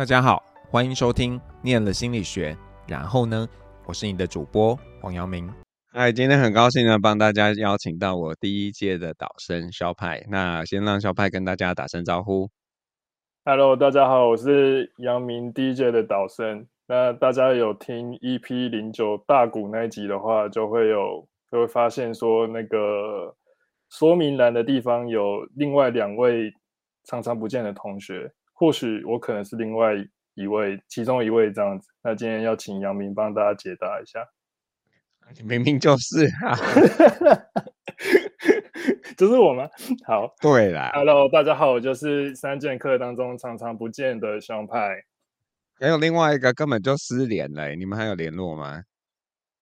大家好，欢迎收听《念了心理学》，然后呢，我是你的主播黄阳明。嗨，今天很高兴呢，帮大家邀请到我第一届的导生肖派。那先让肖派跟大家打声招呼。Hello，大家好，我是阳明第一届的导生。那大家有听 EP 零九大鼓那一集的话，就会有就会发现说，那个说明栏的地方有另外两位常常不见的同学。或许我可能是另外一位，其中一位这样子。那今天要请杨明帮大家解答一下。明明就是啊，就是我吗？好，对啦。Hello，大家好，我就是三剑客当中常常不见的肖派。还有另外一个根本就失联了，你们还有联络吗？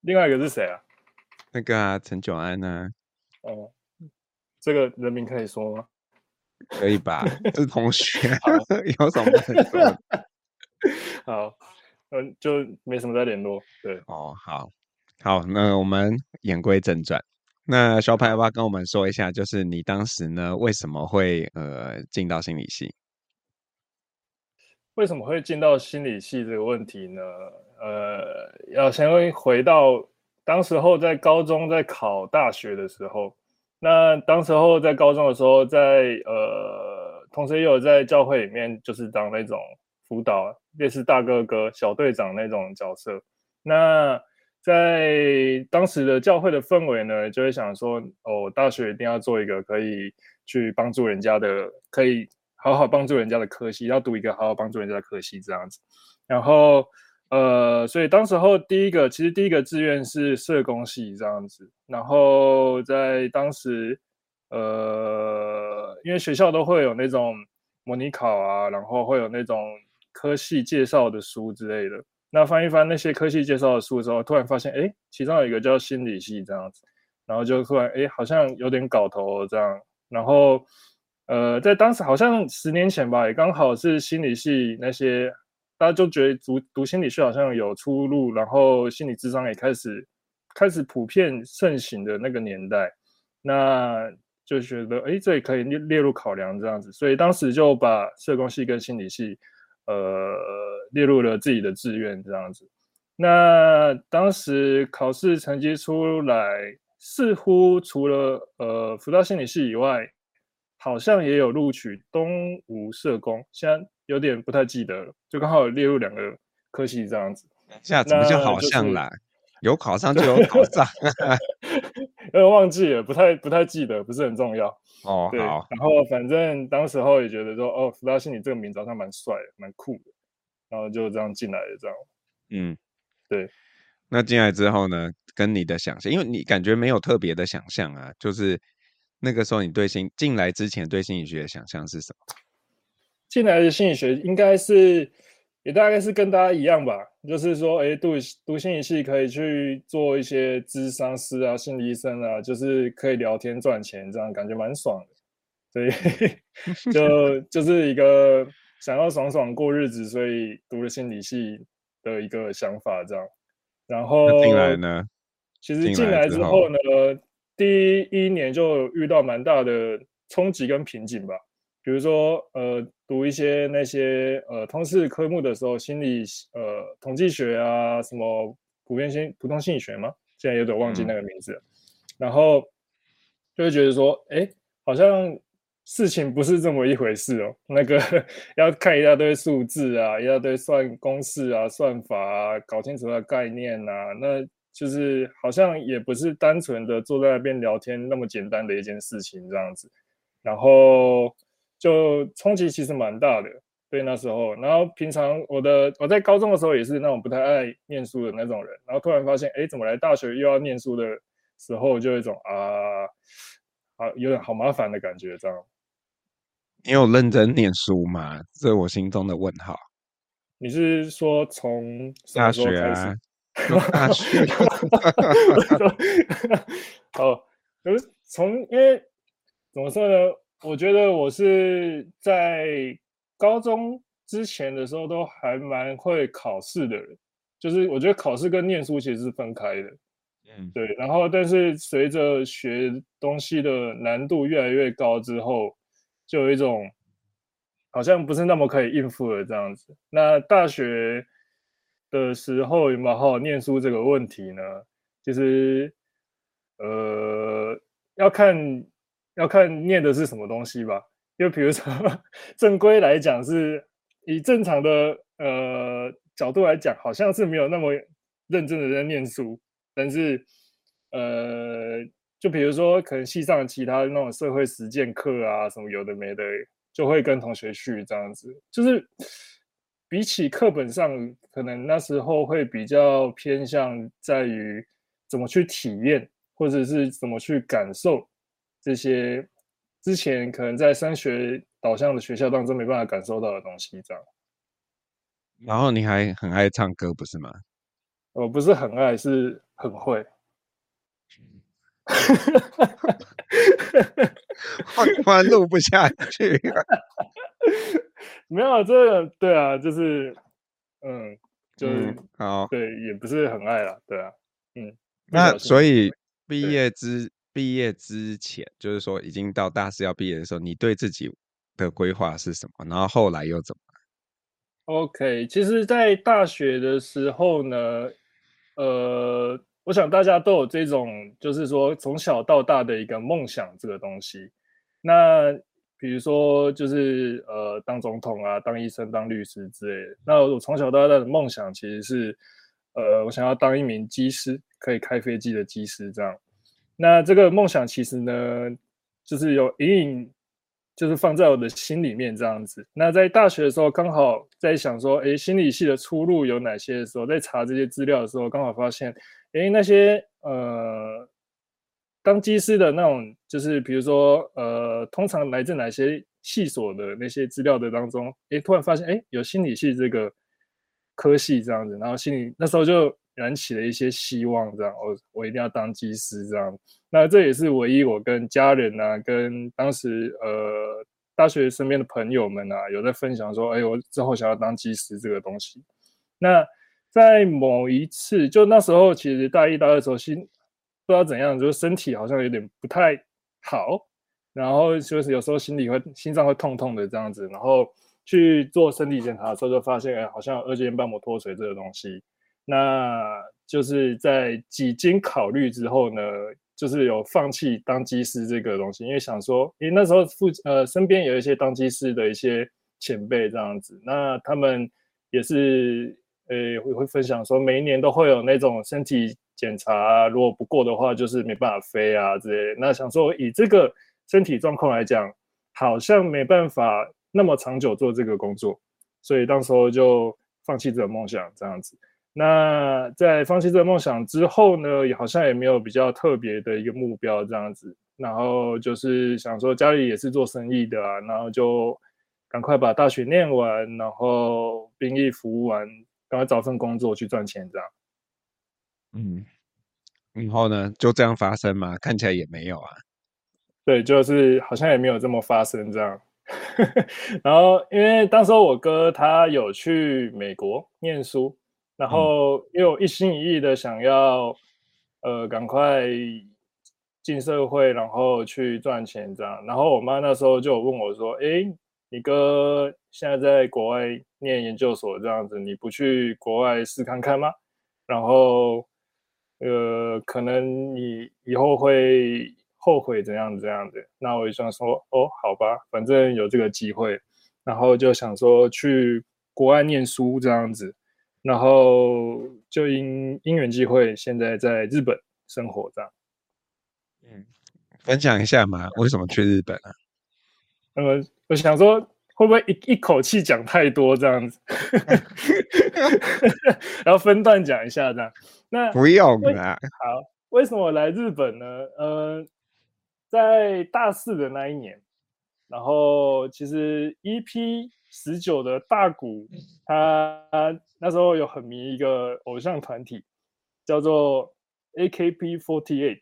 另外一个是谁啊？那个啊，陈九安呢？哦，这个人名可以说吗？可以吧？是同学，有什么？好，嗯，就没什么再联络。对，哦，好，好，那我们言归正传。那小派要不要跟我们说一下，就是你当时呢，为什么会呃进到心理系？为什么会进到心理系这个问题呢？呃，要先回到当时候在高中在考大学的时候。那当时候在高中的时候在，呃，同时也有在教会里面，就是当那种辅导，类似大哥哥、小队长那种角色。那在当时的教会的氛围呢，就会想说，哦，大学一定要做一个可以去帮助人家的，可以好好帮助人家的科系，要读一个好好帮助人家的科系这样子。然后。呃，所以当时候第一个，其实第一个志愿是社工系这样子，然后在当时，呃，因为学校都会有那种模拟考啊，然后会有那种科系介绍的书之类的，那翻一翻那些科系介绍的书之后，突然发现，哎，其中有一个叫心理系这样子，然后就突然，哎，好像有点搞头这样，然后，呃，在当时好像十年前吧，也刚好是心理系那些。大家就觉得读读心理学好像有出路，然后心理智商也开始开始普遍盛行的那个年代，那就觉得哎，这也可以列列入考量这样子，所以当时就把社工系跟心理系呃列入了自己的志愿这样子。那当时考试成绩出来，似乎除了呃辅导心理系以外，好像也有录取东吴社工，现在。有点不太记得了，就刚好有列入两个科系这样子。这样怎么就好像啦？就是、有考上就有考上，有点忘记了，不太不太记得，不是很重要。哦，对。好。然后反正当时候也觉得说，哦，福大心理这个名字好像蛮帅的，蛮酷的，然后就这样进来的这样。嗯，对。那进来之后呢，跟你的想象，因为你感觉没有特别的想象啊，就是那个时候你对心进来之前对心理学的想象是什么？进来的心理学应该是也大概是跟大家一样吧，就是说，哎，读读心理系可以去做一些咨商师啊、心理医生啊，就是可以聊天赚钱，这样感觉蛮爽的。所以 就就是一个想要爽爽过日子，所以读了心理系的一个想法这样。然后进来呢，其实进来之后呢，第一年就遇到蛮大的冲击跟瓶颈吧。比如说，呃，读一些那些呃通识科目的时候，心理呃统计学啊，什么普遍心普通心理学吗？现在有点忘记那个名字了。嗯、然后就会觉得说，哎，好像事情不是这么一回事哦。那个 要看一大堆数字啊，一大堆算公式啊、算法啊，搞清楚它的概念啊，那就是好像也不是单纯的坐在那边聊天那么简单的一件事情这样子。然后。就冲击其实蛮大的，对那时候，然后平常我的我在高中的时候也是那种不太爱念书的那种人，然后突然发现，哎，怎么来大学又要念书的时候，就有一种啊啊有点好麻烦的感觉，这样。你有认真念书吗？这是我心中的问号。你是说从大学啊？大学。哦，就是从因为怎么说呢？我觉得我是在高中之前的时候都还蛮会考试的人，就是我觉得考试跟念书其实是分开的，嗯，对。然后，但是随着学东西的难度越来越高之后，就有一种好像不是那么可以应付的这样子。那大学的时候有没有好好念书这个问题呢？其实，呃，要看要看念的是什么东西吧。就比如说，正规来讲是以正常的呃角度来讲，好像是没有那么认真的在念书。但是，呃，就比如说，可能系上其他那种社会实践课啊，什么有的没的，就会跟同学去这样子。就是比起课本上，可能那时候会比较偏向在于怎么去体验，或者是怎么去感受这些。之前可能在升学导向的学校当中没办法感受到的东西，这样。然后你还很爱唱歌，不是吗？我不是很爱，是很会。我突然录不下去。没有这个，对啊，就是，嗯，就是、嗯、好，对，也不是很爱了，对啊，嗯。那所以毕业之。毕业之前，就是说已经到大四要毕业的时候，你对自己的规划是什么？然后后来又怎么？OK，其实，在大学的时候呢，呃，我想大家都有这种，就是说从小到大的一个梦想这个东西。那比如说，就是呃，当总统啊，当医生，当律师之类的。那我从小到大的梦想其实是，呃，我想要当一名机师，可以开飞机的机师，这样。那这个梦想其实呢，就是有隐隐，就是放在我的心里面这样子。那在大学的时候，刚好在想说，诶，心理系的出路有哪些的时候，在查这些资料的时候，刚好发现，诶，那些呃，当机师的那种，就是比如说呃，通常来自哪些系所的那些资料的当中，诶，突然发现，诶，有心理系这个科系这样子，然后心里那时候就。燃起了一些希望，这样我我一定要当机师，这样。那这也是唯一我跟家人啊，跟当时呃大学身边的朋友们啊，有在分享说，哎，我之后想要当机师这个东西。那在某一次，就那时候其实大一、大二的时候，心不知道怎样，就是身体好像有点不太好，然后就是有时候心里会心脏会痛痛的这样子，然后去做身体检查的时候，就发现哎，好像二尖瓣膜脱垂这个东西。那就是在几经考虑之后呢，就是有放弃当机师这个东西，因为想说，因为那时候附呃身边有一些当机师的一些前辈这样子，那他们也是呃会会分享说，每一年都会有那种身体检查，如果不过的话，就是没办法飞啊之类。那想说以这个身体状况来讲，好像没办法那么长久做这个工作，所以当时候就放弃这个梦想这样子。那在放弃这个梦想之后呢，也好像也没有比较特别的一个目标这样子，然后就是想说家里也是做生意的啊，然后就赶快把大学念完，然后兵役服务完，赶快找份工作去赚钱这样。嗯，然后呢，就这样发生吗？看起来也没有啊。对，就是好像也没有这么发生这样。然后因为当时我哥他有去美国念书。然后因为我一心一意的想要，呃，赶快进社会，然后去赚钱这样。然后我妈那时候就有问我说：“哎，你哥现在在国外念研究所这样子，你不去国外试看看吗？然后，呃，可能你以后会后悔怎样怎样的。”那我就想说：“哦，好吧，反正有这个机会。”然后就想说去国外念书这样子。然后就因因缘机会，现在在日本生活这样。嗯，分享一下嘛，为什么去日本啊？呃，我想说，会不会一一口气讲太多这样子？然后分段讲一下这样。那不用啦。好，为什么我来日本呢？呃，在大四的那一年，然后其实 EP。十九的大谷，他那时候有很迷一个偶像团体，叫做 AKB48。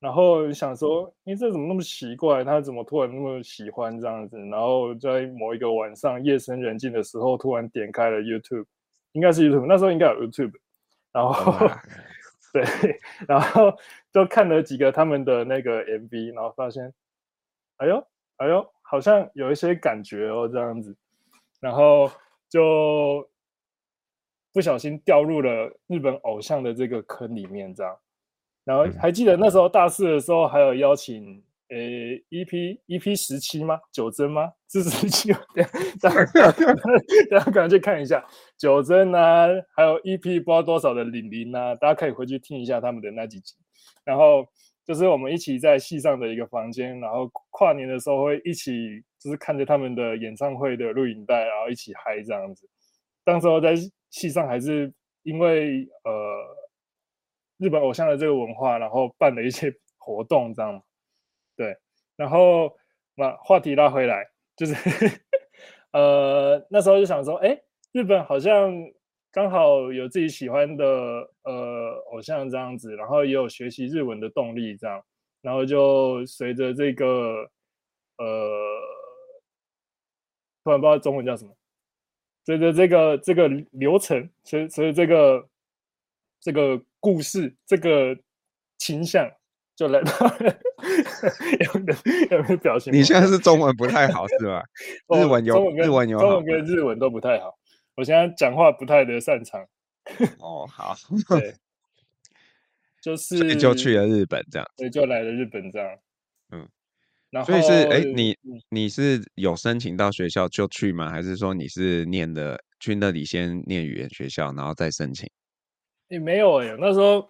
然后想说，哎，这怎么那么奇怪？他怎么突然那么喜欢这样子？然后在某一个晚上夜深人静的时候，突然点开了 YouTube，应该是 YouTube，那时候应该有 YouTube。然后，对，然后就看了几个他们的那个 MV，然后发现，哎呦，哎呦。好像有一些感觉哦，这样子，然后就不小心掉入了日本偶像的这个坑里面，这样。然后还记得那时候大四的时候，还有邀请。诶、欸、，EP EP 十七吗？九真吗？是十七吗？大家 大家赶快去看一下九真啊，还有 EP 不知道多少的李玲啊，大家可以回去听一下他们的那几集。然后就是我们一起在戏上的一个房间，然后跨年的时候会一起，就是看着他们的演唱会的录影带，然后一起嗨这样子。当时候在戏上还是因为呃日本偶像的这个文化，然后办了一些 活动这样。对，然后把话题拉回来，就是 呃那时候就想说，哎，日本好像刚好有自己喜欢的呃偶像这样子，然后也有学习日文的动力这样，然后就随着这个呃突然不知道中文叫什么，随着这个这个流程，随随着这个这个故事这个倾向。就来到 有没有有没有表情？你现在是中文不太好是吧？日文有中文日文有中文跟日文都不太好。我现在讲话不太的擅长。哦，好，对，就是就去了日本这样，对，就来了日本这样。嗯，然后所以是哎，你你是有申请到学校就去吗？还是说你是念的去那里先念语言学校，然后再申请？也没有哎，那时候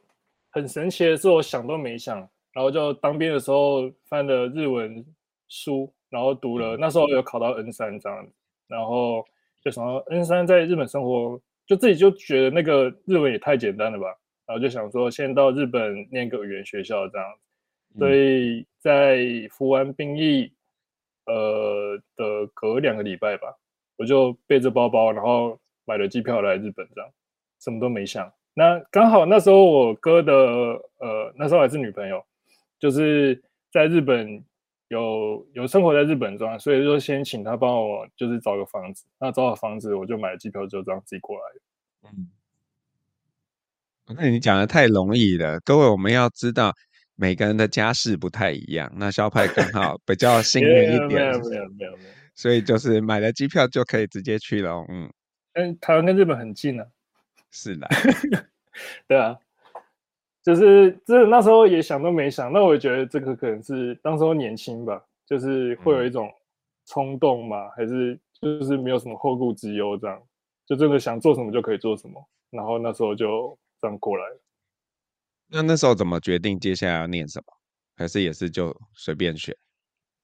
很神奇的是，我想都没想。然后就当兵的时候翻了日文书，然后读了，那时候有考到 N 三这样，然后就想到 N 三在日本生活，就自己就觉得那个日文也太简单了吧，然后就想说先到日本念个语言学校这样，所以在服完兵役，呃的隔两个礼拜吧，我就背着包包，然后买了机票来日本这样，什么都没想。那刚好那时候我哥的呃那时候还是女朋友。就是在日本有有生活在日本这样，所以就先请他帮我就是找个房子。那找好房子，我就买了机票，就这样自己过来。嗯，那你讲的太容易了，各位我们要知道每个人的家世不太一样。那萧派 刚好比较幸运一点，没有没有没有没有，所以就是买了机票就可以直接去了。嗯，嗯，台湾跟日本很近呢、啊。是的，对啊。就是这那时候也想都没想，那我觉得这个可能是当时候年轻吧，就是会有一种冲动嘛，还是就是没有什么后顾之忧这样，就真的想做什么就可以做什么，然后那时候就这样过来了。那那时候怎么决定接下来要念什么？还是也是就随便选？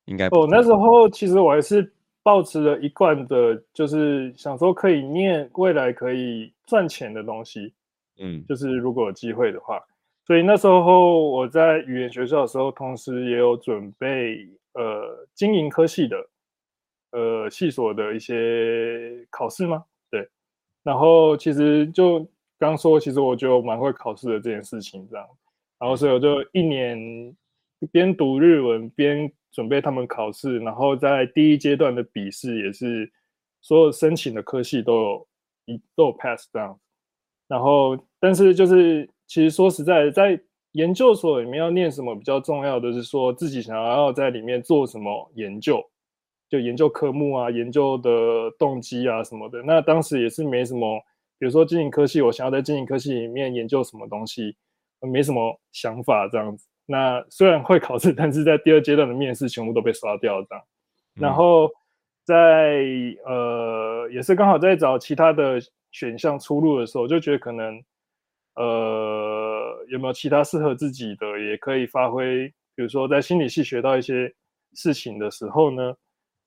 应该哦，那时候其实我还是抱持了一贯的，就是想说可以念未来可以赚钱的东西，嗯，就是如果有机会的话。所以那时候我在语言学校的时候，同时也有准备呃经营科系的呃系所的一些考试吗？对，然后其实就刚说，其实我就蛮会考试的这件事情这样，然后所以我就一年边读日文边准备他们考试，然后在第一阶段的笔试也是所有申请的科系都有一都有 pass 这样，然后但是就是。其实说实在，在研究所里面要念什么比较重要的是说自己想要在里面做什么研究，就研究科目啊、研究的动机啊什么的。那当时也是没什么，比如说经营科系，我想要在经营科系里面研究什么东西，没什么想法这样子。那虽然会考试，但是在第二阶段的面试全部都被刷掉这样。然后在呃，也是刚好在找其他的选项出路的时候，就觉得可能。呃，有没有其他适合自己的，也可以发挥？比如说，在心理系学到一些事情的时候呢，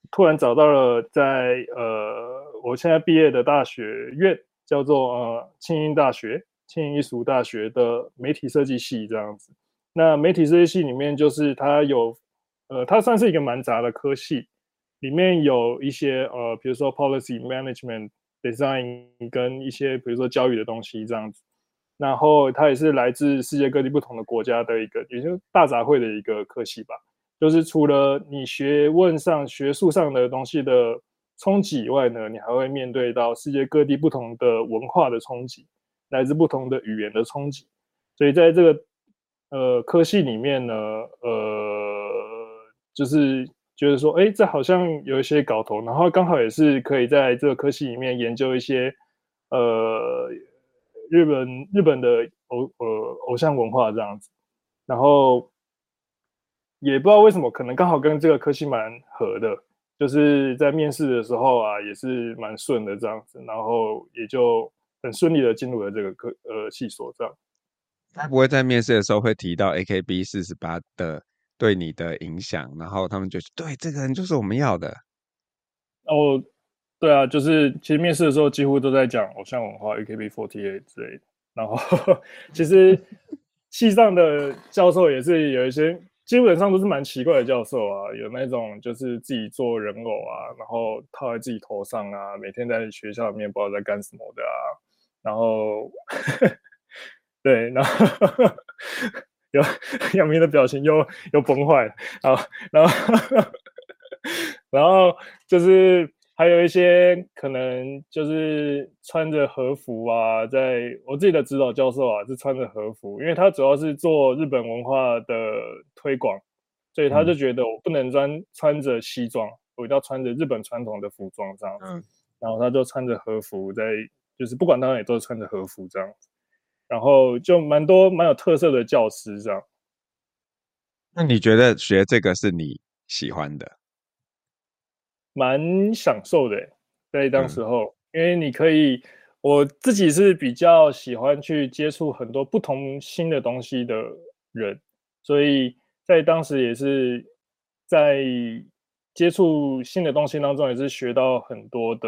突然找到了在呃，我现在毕业的大学院叫做呃庆应大学、庆应艺术大学的媒体设计系这样子。那媒体这些系里面，就是它有呃，它算是一个蛮杂的科系，里面有一些呃，比如说 policy management design 跟一些比如说教育的东西这样子。然后它也是来自世界各地不同的国家的一个，也就是大杂烩的一个科系吧。就是除了你学问上、学术上的东西的冲击以外呢，你还会面对到世界各地不同的文化的冲击，来自不同的语言的冲击。所以在这个呃科系里面呢，呃，就是觉得说，哎，这好像有一些搞头，然后刚好也是可以在这个科系里面研究一些呃日本日本的偶呃偶像文化这样子，然后也不知道为什么，可能刚好跟这个科系蛮合的，就是在面试的时候啊，也是蛮顺的这样子，然后也就很顺利的进入了这个科呃系所这样。他不会在面试的时候会提到 AKB 四十八的对你的影响，然后他们就对这个人就是我们要的。哦，对啊，就是其实面试的时候几乎都在讲偶像文化 AKB48 之类的。然后 其实系上的教授也是有一些，基本上都是蛮奇怪的教授啊，有那种就是自己做人偶啊，然后套在自己头上啊，每天在学校里面不知道在干什么的啊，然后。对，然后 有杨明的表情又又崩坏了，啊，然后 然后就是还有一些可能就是穿着和服啊，在我自己的指导教授啊是穿着和服，因为他主要是做日本文化的推广，所以他就觉得我不能穿穿着西装，我一定要穿着日本传统的服装这样子，嗯，然后他就穿着和服在，就是不管他也都是穿着和服这样子。然后就蛮多蛮有特色的教师这样。那你觉得学这个是你喜欢的？蛮享受的，在当时候，嗯，因为你可以，我自己是比较喜欢去接触很多不同新的东西的人，所以在当时也是在接触新的东西当中，也是学到很多的，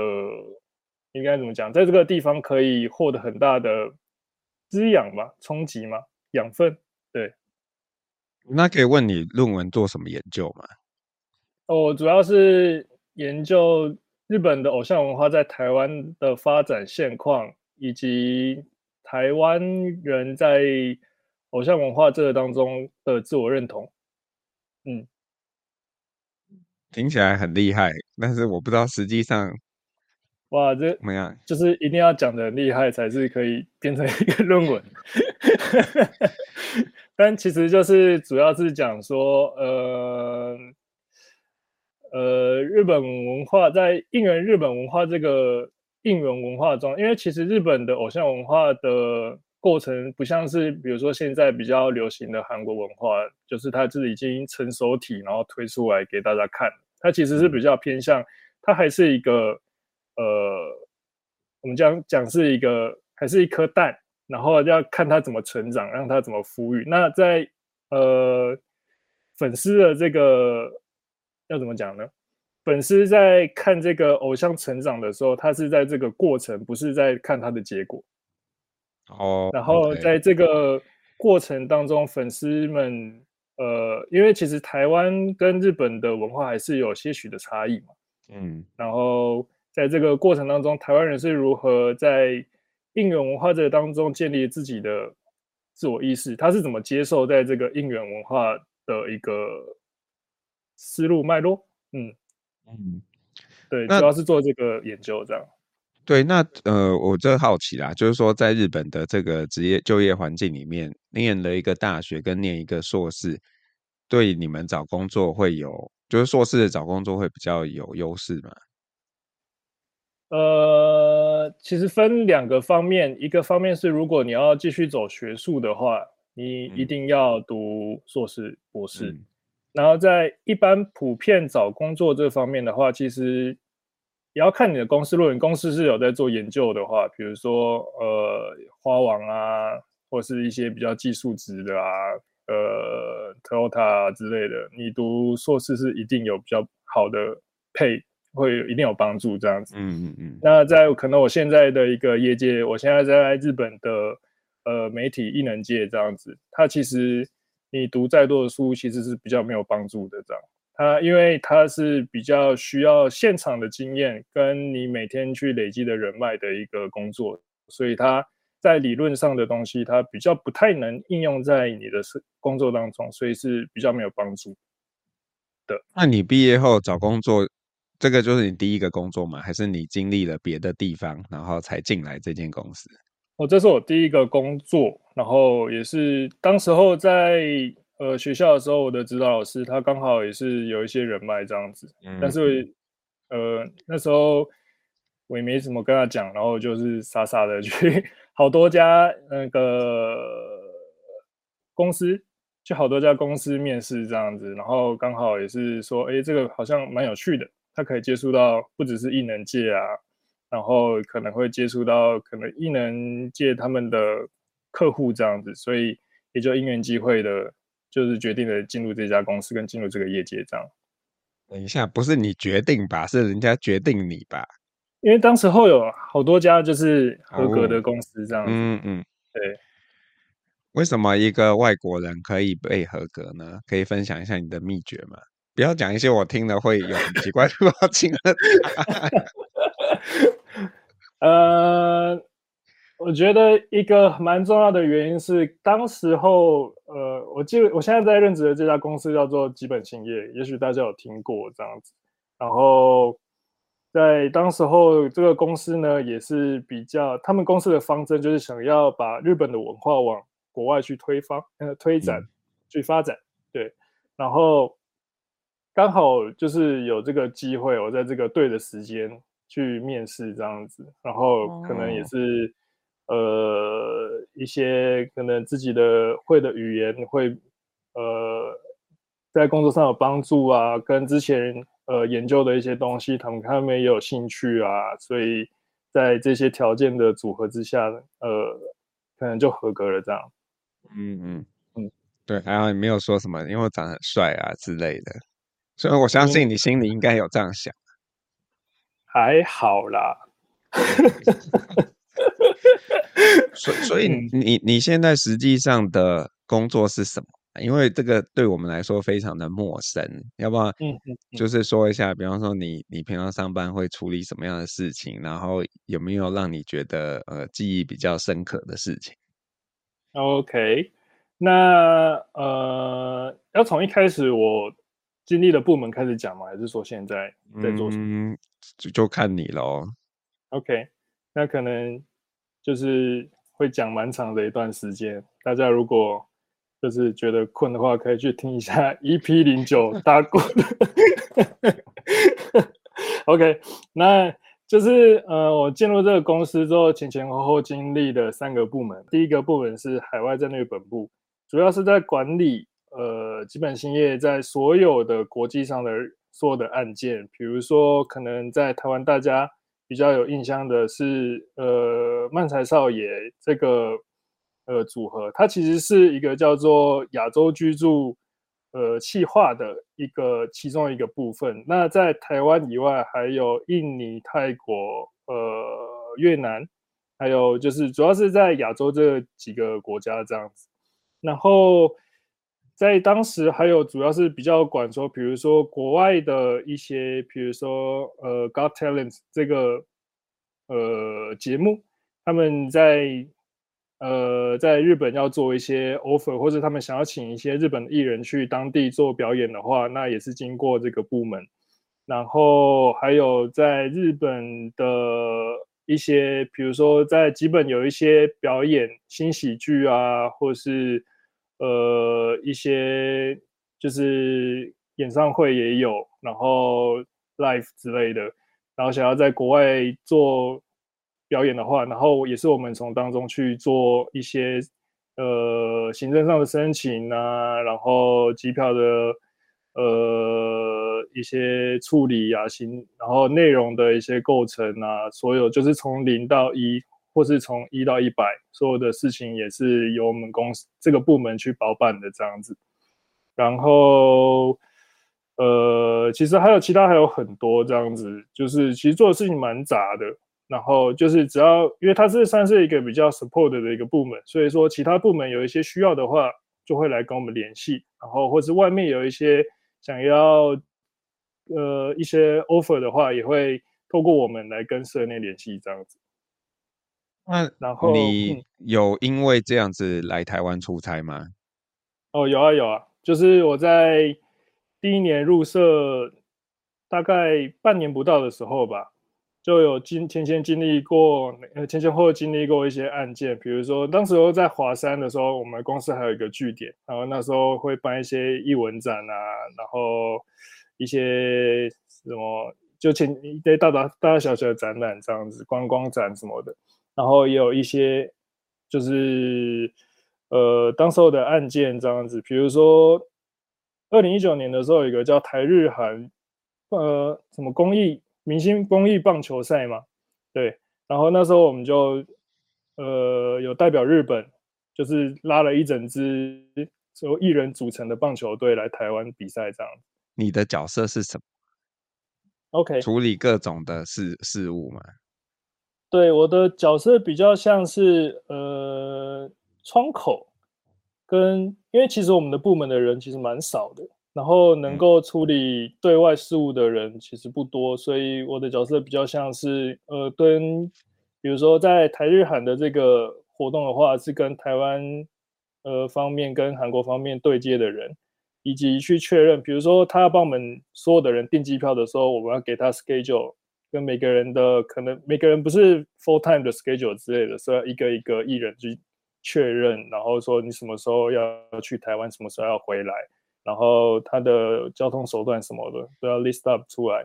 应该怎么讲，在这个地方可以获得很大的。滋养嘛，冲击嘛，养分。对，那可以问你论文做什么研究吗？哦，主要是研究日本的偶像文化在台湾的发展现况，以及台湾人在偶像文化这个当中的自我认同。嗯，听起来很厉害，但是我不知道实际上。哇，这怎么样？就是一定要讲的很厉害，才是可以变成一个论文。但其实就是主要是讲说，呃，呃，日本文化在应援日本文化这个应援文化中，因为其实日本的偶像文化的过程，不像是比如说现在比较流行的韩国文化，就是它是已经成熟体，然后推出来给大家看。它其实是比较偏向，它还是一个。呃，我们讲讲是一个还是一颗蛋，然后要看它怎么成长，让它怎么孵育。那在呃粉丝的这个要怎么讲呢？粉丝在看这个偶像成长的时候，他是在这个过程，不是在看他的结果。哦。然后在这个过程当中，粉丝们呃，因为其实台湾跟日本的文化还是有些许的差异嘛。嗯。然后。在这个过程当中，台湾人是如何在应援文化这个当中建立自己的自我意识？他是怎么接受在这个应援文化的一个思路脉络？嗯嗯，对，主要是做这个研究这样。对，那呃，我就好奇啦，就是说，在日本的这个职业就业环境里面，念了一个大学跟念一个硕士，对你们找工作会有，就是硕士的找工作会比较有优势吗？呃，其实分两个方面，一个方面是如果你要继续走学术的话，你一定要读硕士、博士。嗯、然后在一般普遍找工作这方面的话，其实也要看你的公司。如果你公司是有在做研究的话，比如说呃花王啊，或是一些比较技术职的啊，呃 Toyota 啊之类的，你读硕士是一定有比较好的配。会有一定有帮助，这样子。嗯嗯嗯。那在可能我现在的一个业界，我现在在日本的呃媒体艺能界这样子，它其实你读再多的书，其实是比较没有帮助的。这样，它因为它是比较需要现场的经验，跟你每天去累积的人脉的一个工作，所以它在理论上的东西，它比较不太能应用在你的工作当中，所以是比较没有帮助的。那你毕业后找工作？这个就是你第一个工作吗？还是你经历了别的地方，然后才进来这间公司？哦，这是我第一个工作，然后也是当时候在呃学校的时候，我的指导老师他刚好也是有一些人脉这样子，嗯、但是呃那时候我也没怎么跟他讲，然后就是傻傻的去 好多家那个公司，去好多家公司面试这样子，然后刚好也是说，哎，这个好像蛮有趣的，他可以接触到不只是艺能界啊，然后可能会接触到可能艺能界他们的客户这样子，所以也就因缘机会的，就是决定了进入这家公司跟进入这个业界这样。等一下，不是你决定吧？是人家决定你吧？因为当时候有好多家就是合格的公司这样子。嗯嗯，对。为什么一个外国人可以被合格呢？可以分享一下你的秘诀吗？不要讲一些我听了会有很奇怪的表情。呃，我觉得一个蛮重要的原因是，当时候，呃，我记得我现在在任职的这家公司叫做基本兴业，也许大家有听过这样子。然后在当时候，这个公司呢，也是比较，他们公司的方针就是想要把日本的文化往国外去推方呃推展，去发展，对，然后刚好就是有这个机会，我在这个对的时间去面试这样子，然后可能也是、哦、呃一些可能自己的会的语言会呃在工作上有帮助啊，跟之前呃研究的一些东西，他们他们也有兴趣啊，所以在这些条件的组合之下，呃，可能就合格了这样。嗯嗯。嗯，对，还好你没有说什么，因为我长得很帅啊之类的，所以我相信你心里应该有这样想。还好啦，所以所以你你现在实际上的工作是什么？因为这个对我们来说非常的陌生，要不要就是说一下，比方说你你平常上班会处理什么样的事情，然后有没有让你觉得呃记忆比较深刻的事情？OK，那呃，要从一开始我经历的部门开始讲吗？还是说现在在做什么？嗯，就就看你喽。OK，那可能就是会讲蛮长的一段时间。大家如果就是觉得困的话，可以去听一下 EP 零九大过。OK，那。就是呃，我进入这个公司之后，前前后后经历的三个部门。第一个部门是海外战略本部，主要是在管理呃基本兴业在所有的国际上的所有的案件。比如说，可能在台湾大家比较有印象的是呃漫才少爷这个呃组合，它其实是一个叫做亚洲居住。呃，企划的一个其中一个部分。那在台湾以外，还有印尼、泰国、呃越南，还有就是主要是在亚洲这几个国家这样子。然后在当时还有主要是比较管说，比如说国外的一些，比如说呃《Got Talent》这个呃节目，他们在。呃，在日本要做一些 offer，或者他们想要请一些日本艺人去当地做表演的话，那也是经过这个部门。然后还有在日本的一些，比如说在基本有一些表演新喜剧啊，或是呃一些就是演唱会也有，然后 live 之类的，然后想要在国外做。表演的话，然后也是我们从当中去做一些呃行政上的申请啊，然后机票的呃一些处理啊，行，然后内容的一些构成啊，所有就是从零到一，或是从一到一百，所有的事情也是由我们公司这个部门去包办的这样子。然后呃，其实还有其他还有很多这样子，就是其实做的事情蛮杂的。然后就是只要，因为它是算是一个比较 support 的一个部门，所以说其他部门有一些需要的话，就会来跟我们联系。然后或是外面有一些想要呃一些 offer 的话，也会透过我们来跟社内联系这样子。那然后你有因为这样子来台湾出差吗？哦，有啊有啊，就是我在第一年入社大概半年不到的时候吧。就有经前前经历过，呃，前前后后经历过一些案件，比如说当时候在华山的时候，我们公司还有一个据点，然后那时候会办一些艺文展啊，然后一些什么就前一堆大大大大小小的展览这样子，观光展什么的，然后也有一些就是呃当时候的案件这样子，比如说二零一九年的时候，有一个叫台日韩呃什么公益。明星公益棒球赛嘛，对，然后那时候我们就，呃，有代表日本，就是拉了一整支由艺人组成的棒球队来台湾比赛，这样。你的角色是什么？OK，处理各种的事事务嘛。对，我的角色比较像是呃窗口，跟因为其实我们的部门的人其实蛮少的。然后能够处理对外事务的人其实不多，所以我的角色比较像是呃，跟比如说在台日韩的这个活动的话，是跟台湾呃方面跟韩国方面对接的人，以及去确认，比如说他要帮我们所有的人订机票的时候，我们要给他 schedule，跟每个人的可能每个人不是 full time 的 schedule 之类的，所以要一个一个艺人去确认，然后说你什么时候要去台湾，什么时候要回来。然后他的交通手段什么的都要 list up 出来，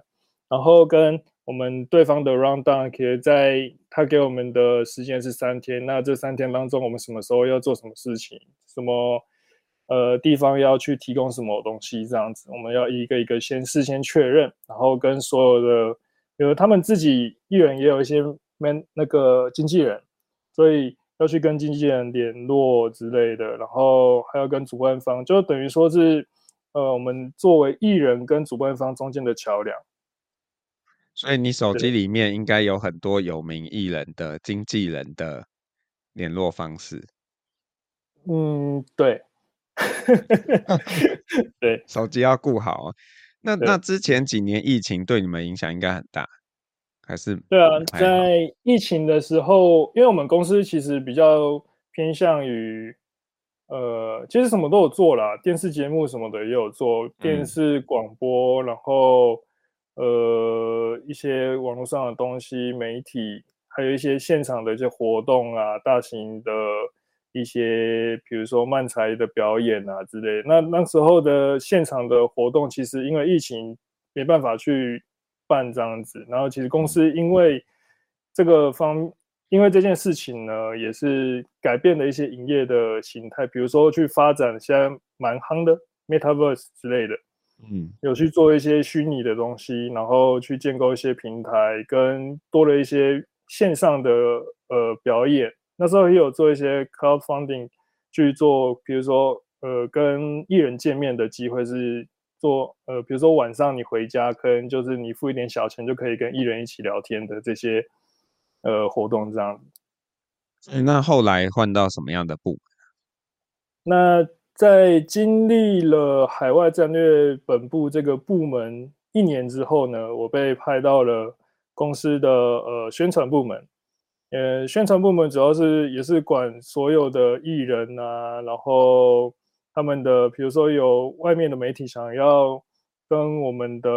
然后跟我们对方的 round down，可以在他给我们的时间是三天，那这三天当中我们什么时候要做什么事情，什么呃地方要去提供什么东西这样子，我们要一个一个先事先确认，然后跟所有的，因为他们自己艺人也有一些 man 那个经纪人，所以。要去跟经纪人联络之类的，然后还要跟主办方，就等于说是，呃，我们作为艺人跟主办方中间的桥梁。所以你手机里面应该有很多有名艺人的经纪人的联络方式。嗯，对，对，手机要顾好。那那之前几年疫情对你们影响应该很大。还是对啊，在疫情的时候，因为我们公司其实比较偏向于，呃，其实什么都有做啦，电视节目什么的也有做，电视广播，然后呃一些网络上的东西，媒体，还有一些现场的一些活动啊，大型的一些，比如说漫才的表演啊之类。那那时候的现场的活动，其实因为疫情没办法去。办这样子，然后其实公司因为这个方，因为这件事情呢，也是改变了一些营业的形态，比如说去发展现在蛮夯的 Metaverse 之类的，嗯，有去做一些虚拟的东西，然后去建构一些平台，跟多了一些线上的呃表演。那时候也有做一些 crowdfunding 去做，比如说呃跟艺人见面的机会是。做呃，比如说晚上你回家，可能就是你付一点小钱就可以跟艺人一起聊天的这些呃活动这样子。那后来换到什么样的部门？那在经历了海外战略本部这个部门一年之后呢，我被派到了公司的呃宣传部门。呃，宣传部门主要是也是管所有的艺人啊，然后。他们的，比如说有外面的媒体想要跟我们的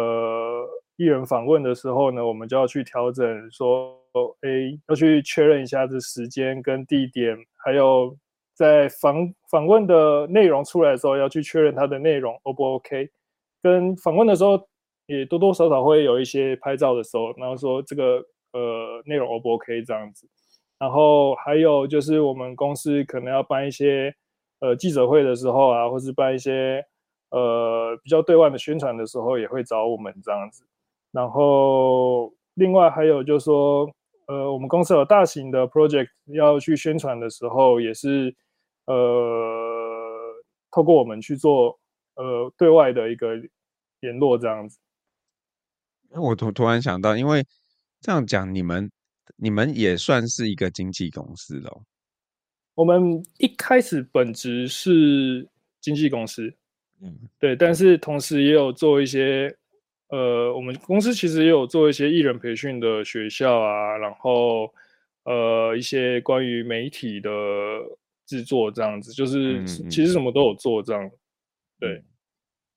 艺人访问的时候呢，我们就要去调整，说，哎，要去确认一下这时间跟地点，还有在访访问的内容出来的时候，要去确认它的内容 O 不 OK。跟访问的时候也多多少少会有一些拍照的时候，然后说这个呃内容 O 不 OK 这样子。然后还有就是我们公司可能要办一些。呃，记者会的时候啊，或是办一些呃比较对外的宣传的时候，也会找我们这样子。然后另外还有就是说，呃，我们公司有大型的 project 要去宣传的时候，也是呃透过我们去做呃对外的一个联络这样子。我突突然想到，因为这样讲，你们你们也算是一个经纪公司喽。我们一开始本职是经纪公司，嗯，对，但是同时也有做一些，呃，我们公司其实也有做一些艺人培训的学校啊，然后呃一些关于媒体的制作这样子，就是其实什么都有做这样，对，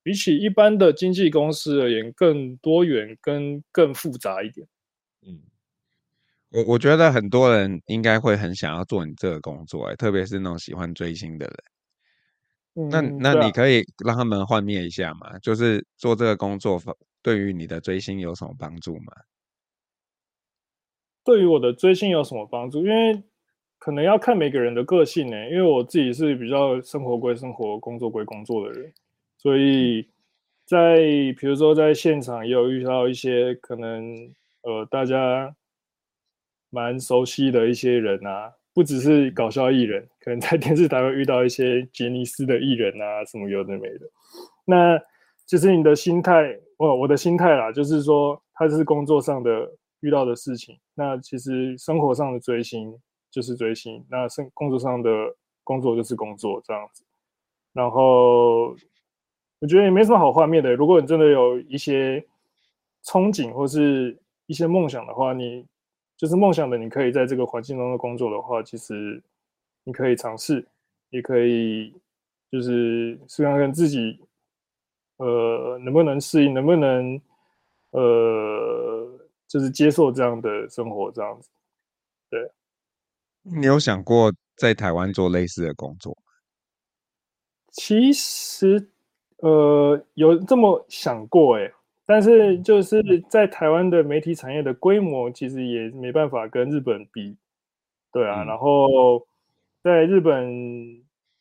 比起一般的经纪公司而言，更多元跟更复杂一点，嗯，我我觉得很多人应该会很想要做你这个工作，欸，特别是那种喜欢追星的人。嗯、那那你可以让他们幻灭一下嘛？就是做这个工作，对于你的追星有什么帮助吗？对于我的追星有什么帮助？因为可能要看每个人的个性呢。因为我自己是比较生活归生活、工作归工作的人，所以在比如说在现场也有遇到一些可能呃大家蛮熟悉的一些人啊。不只是搞笑艺人，可能在电视台会遇到一些杰尼斯的艺人啊，什么有的没的。那就是你的心态，我我的心态啦，就是说，他是工作上的遇到的事情。那其实生活上的追星就是追星，那生工作上的工作就是工作这样子。然后我觉得也没什么好画面的。如果你真的有一些憧憬或是一些梦想的话，你。就是梦想的，你可以在这个环境中的工作的话，其实你可以尝试，也可以就是试看看自己，呃，能不能适应，能不能呃，就是接受这样的生活，这样子。对，你有想过在台湾做类似的工作吗？其实，呃，有这么想过，哎。但是就是在台湾的媒体产业的规模，其实也没办法跟日本比，对啊。然后在日本，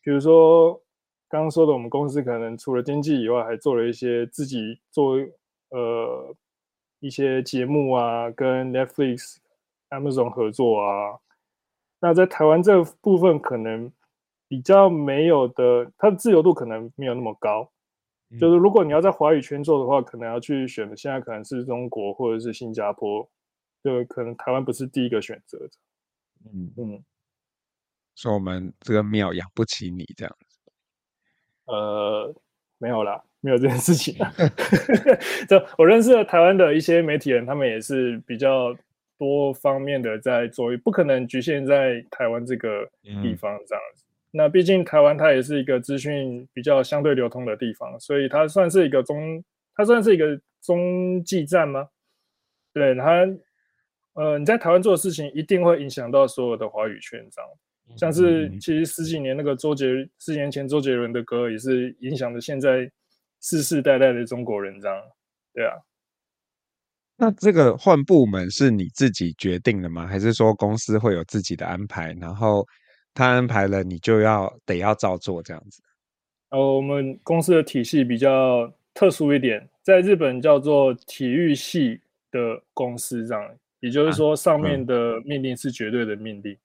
比如说刚刚说的，我们公司可能除了经济以外，还做了一些自己做呃一些节目啊，跟 Netflix、Amazon 合作啊。那在台湾这部分可能比较没有的，它的自由度可能没有那么高。就是如果你要在华语圈做的话，可能要去选的，现在可能是中国或者是新加坡，就可能台湾不是第一个选择的。嗯嗯，说我们这个庙养不起你这样子。呃，没有啦，没有这件事情。就我认识的台湾的一些媒体人，他们也是比较多方面的在做，不可能局限在台湾这个地方这样子。嗯那毕竟台湾它也是一个资讯比较相对流通的地方，所以它算是一个中，它算是一个中继站吗？对，它，呃，你在台湾做的事情一定会影响到所有的华语圈，这样，像是其实十几年那个周杰，十几年前周杰伦的歌也是影响着现在世世代代的中国人，这样，对啊。那这个换部门是你自己决定的吗？还是说公司会有自己的安排？然后？他安排了，你就要得要照做这样子。呃，我们公司的体系比较特殊一点，在日本叫做体育系的公司这样，也就是说上面的命令是绝对的命令，啊嗯、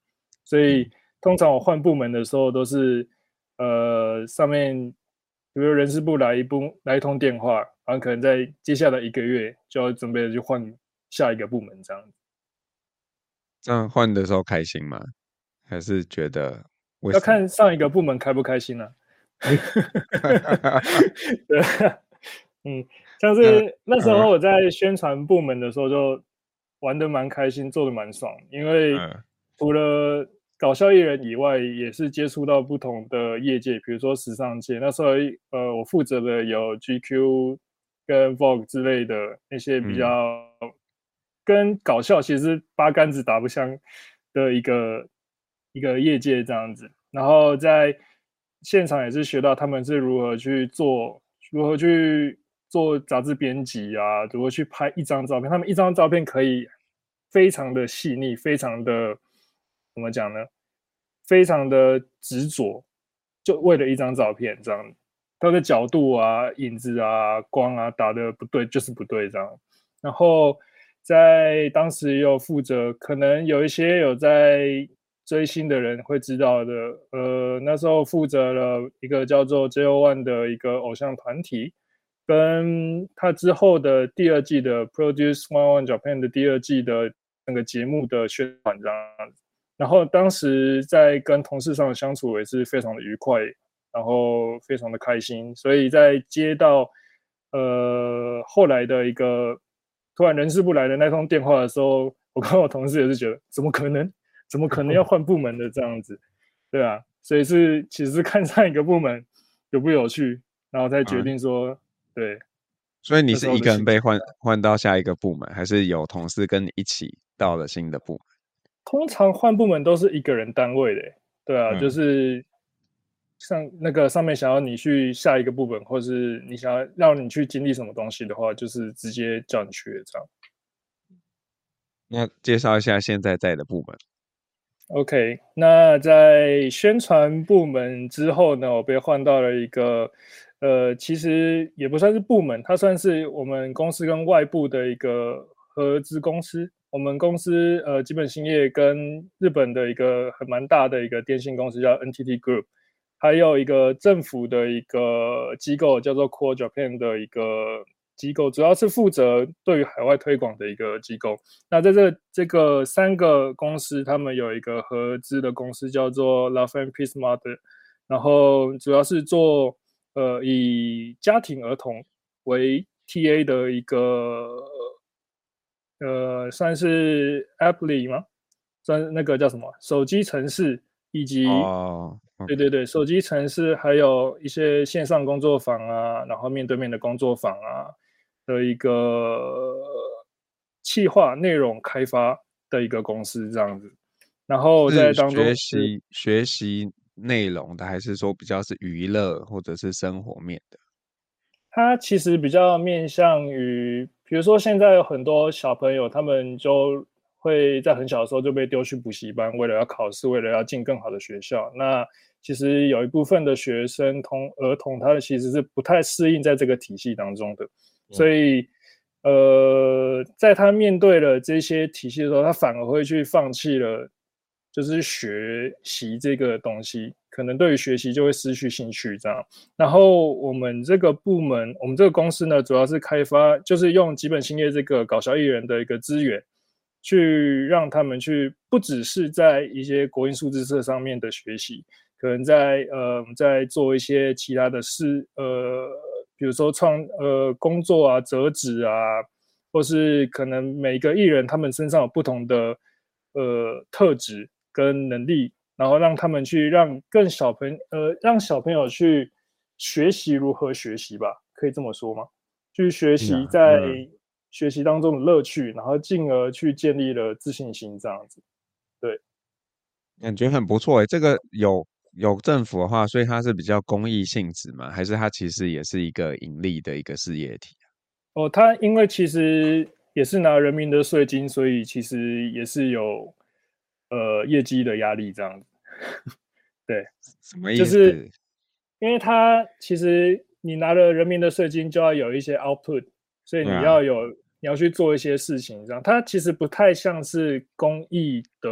所以通常我换部门的时候都是，呃，上面比如人事部来一部来一通电话，然后可能在接下来一个月就要准备去换下一个部门这样。这样换的时候开心吗？还是觉得要看上一个部门开不开心呢、啊？对，嗯，像是那时候我在宣传部门的时候，就玩的蛮开心，做的蛮爽。因为除了搞笑艺人以外，也是接触到不同的业界，比如说时尚界。那时候，呃，我负责的有 GQ 跟 Vogue 之类的那些比较跟搞笑其实八竿子打不相的一个。一个业界这样子，然后在现场也是学到他们是如何去做，如何去做杂志编辑啊，如何去拍一张照片。他们一张照片可以非常的细腻，非常的怎么讲呢？非常的执着，就为了一张照片这样，它的角度啊、影子啊、光啊打得不对就是不对这样。然后在当时也有负责，可能有一些有在。追星的人会知道的，呃，那时候负责了一个叫做 JO1 的一个偶像团体，跟他之后的第二季的 Produce One One Japan 的第二季的那个节目的宣传这样，然后当时在跟同事上的相处也是非常的愉快，然后非常的开心，所以在接到呃后来的一个突然人事部来的那通电话的时候，我跟我同事也是觉得怎么可能？怎么可能要换部门的这样子，对啊，所以是其实是看上一个部门有不有趣，然后再决定说，嗯、对。所以你是一个人被换换到下一个部门，还是有同事跟你一起到了新的部门？通常换部门都是一个人单位的，对啊，嗯、就是像那个上面想要你去下一个部门，或是你想要让你去经历什么东西的话，就是直接叫你去这样。那介绍一下现在在的部门。OK，那在宣传部门之后呢，我被换到了一个，呃，其实也不算是部门，它算是我们公司跟外部的一个合资公司。我们公司呃，基本兴业跟日本的一个很蛮大的一个电信公司叫 NTT Group，还有一个政府的一个机构叫做 Core Japan 的一个。机构主要是负责对于海外推广的一个机构。那在这这个三个公司，他们有一个合资的公司叫做 Love and Peace Mother，然后主要是做呃以家庭儿童为 TA 的一个呃算是 Apply 吗？算那个叫什么手机城市以及、oh. 对对对手机城市，还有一些线上工作坊啊，然后面对面的工作坊啊。的一个企划内容开发的一个公司这样子，然后在当中学习学习内容的，还是说比较是娱乐或者是生活面的？它其实比较面向于，比如说现在有很多小朋友，他们就会在很小的时候就被丢去补习班，为了要考试，为了要进更好的学校。那其实有一部分的学生同儿童，他其实是不太适应在这个体系当中的。所以，呃，在他面对了这些体系的时候，他反而会去放弃了，就是学习这个东西，可能对于学习就会失去兴趣这样。然后我们这个部门，我们这个公司呢，主要是开发，就是用基本兴业这个搞笑艺人的一个资源，去让他们去不只是在一些国营数字社上面的学习，可能在呃，在做一些其他的事，呃。比如说创呃工作啊、折纸啊，或是可能每个艺人他们身上有不同的呃特质跟能力，然后让他们去让更小朋呃让小朋友去学习如何学习吧，可以这么说吗？去学习在学习当中的乐趣，然后进而去建立了自信心，这样子。对，感觉很不错诶，这个有。有政府的话，所以它是比较公益性质吗？还是它其实也是一个盈利的一个事业体？哦，它因为其实也是拿人民的税金，所以其实也是有呃业绩的压力这样子。对，什么意思？就是因为它其实你拿了人民的税金，就要有一些 output，所以你要有、啊、你要去做一些事情，这样。它其实不太像是公益的。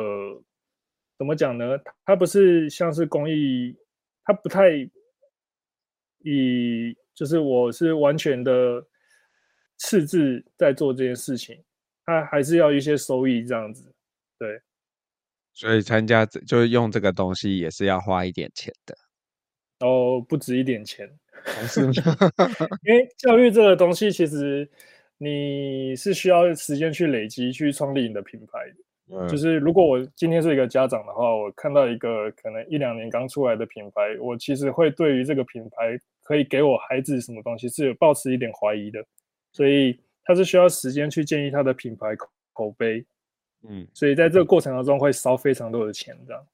怎么讲呢？它不是像是公益，它不太以就是我是完全的赤字在做这件事情，它还是要一些收益这样子。对，所以参加就是用这个东西也是要花一点钱的。哦，不止一点钱，是 因为教育这个东西，其实你是需要时间去累积，去创立你的品牌的。就是如果我今天是一个家长的话，我看到一个可能一两年刚出来的品牌，我其实会对于这个品牌可以给我孩子什么东西是有抱持一点怀疑的，所以他是需要时间去建立他的品牌口口碑，嗯，所以在这个过程当中会烧非常多的钱，这样。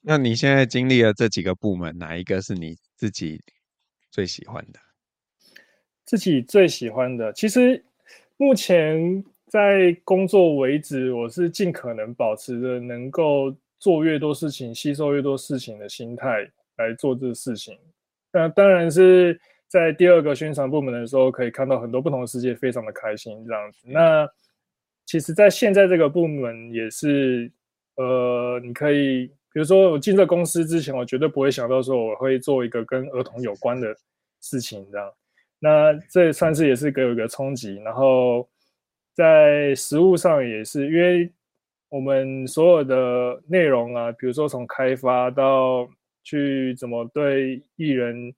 那你现在经历了这几个部门，哪一个是你自己最喜欢的？自己最喜欢的，其实目前。在工作为止，我是尽可能保持着能够做越多事情、吸收越多事情的心态来做这个事情。那当然是在第二个宣传部门的时候，可以看到很多不同的世界，非常的开心这样子。那其实，在现在这个部门也是，呃，你可以，比如说我进这公司之前，我绝对不会想到说我会做一个跟儿童有关的事情这样。那这算是也是给我一个冲击，然后。在实物上也是，因为我们所有的内容啊，比如说从开发到去怎么对艺人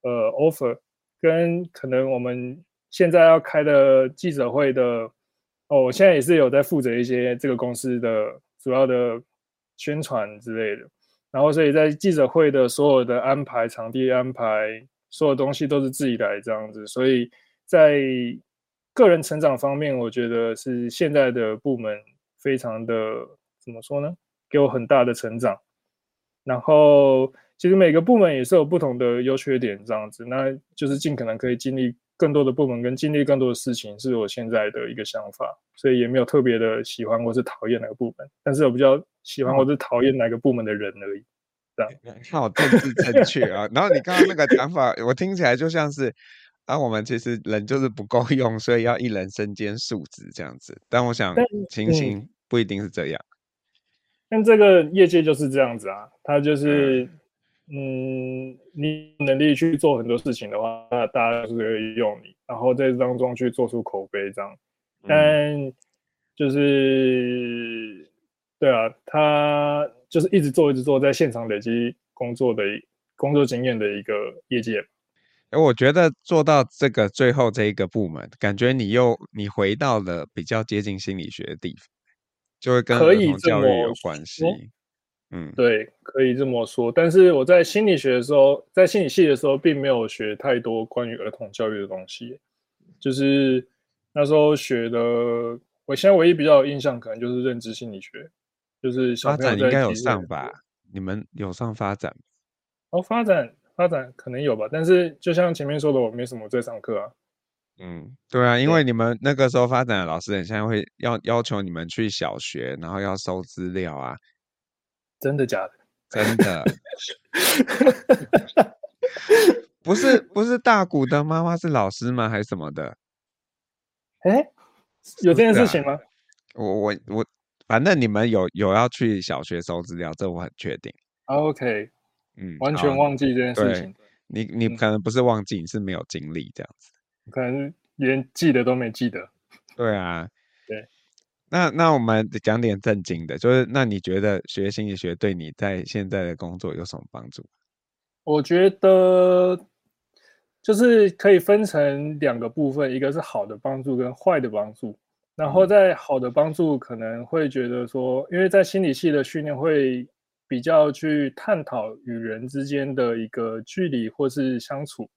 呃 offer，跟可能我们现在要开的记者会的哦，我现在也是有在负责一些这个公司的主要的宣传之类的，然后所以在记者会的所有的安排、场地安排，所有东西都是自己来这样子，所以在。个人成长方面，我觉得是现在的部门非常的怎么说呢？给我很大的成长。然后其实每个部门也是有不同的优缺点，这样子，那就是尽可能可以经历更多的部门，跟经历更多的事情，是我现在的一个想法。所以也没有特别的喜欢或是讨厌哪个部门，但是我比较喜欢或是讨厌哪个部门的人而已。这样，看我政治正确啊。然后你刚刚那个讲法，我听起来就像是。啊，我们其实人就是不够用，所以要一人身兼数职这样子。但我想情形不一定是这样。但这个业界就是这样子啊，他就是，嗯，嗯，你能力去做很多事情的话，那大家就是可以用你，然后在当中去做出口碑这样。但就是，对啊，他就是一直做一直做，在现场累积工作的工作经验的一个业界。我觉得做到这个最后这一个部门，感觉你又你回到了比较接近心理学的地方，就会跟儿童教育有关系。嗯，对，可以这么说。但是我在心理学的时候，在心理系的时候，并没有学太多关于儿童教育的东西。就是那时候学的，我现在唯一比较有印象，可能就是认知心理学。就是发展应该有上吧？你们有上发展？哦，发展。发展可能有吧，但是就像前面说的，我没什么在上课啊。嗯，对啊，因为你们那个时候发展的老师，现在会要要求你们去小学，然后要收资料啊。真的假的？真的。不是不是大谷的妈妈是老师吗？还是什么的？哎、欸，有这件事情吗？我我我，反正你们有有要去小学收资料，这我很确定。OK。嗯，完全忘记这件事情。你你可能不是忘记，嗯、你是没有经历这样子。可能连记得都没记得。对啊，对。那那我们讲点正经的，就是那你觉得学心理学对你在现在的工作有什么帮助？我觉得就是可以分成两个部分，一个是好的帮助跟坏的帮助。然后在好的帮助，可能会觉得说，因为在心理系的训练会。比较去探讨与人之间的一个距离或是相处。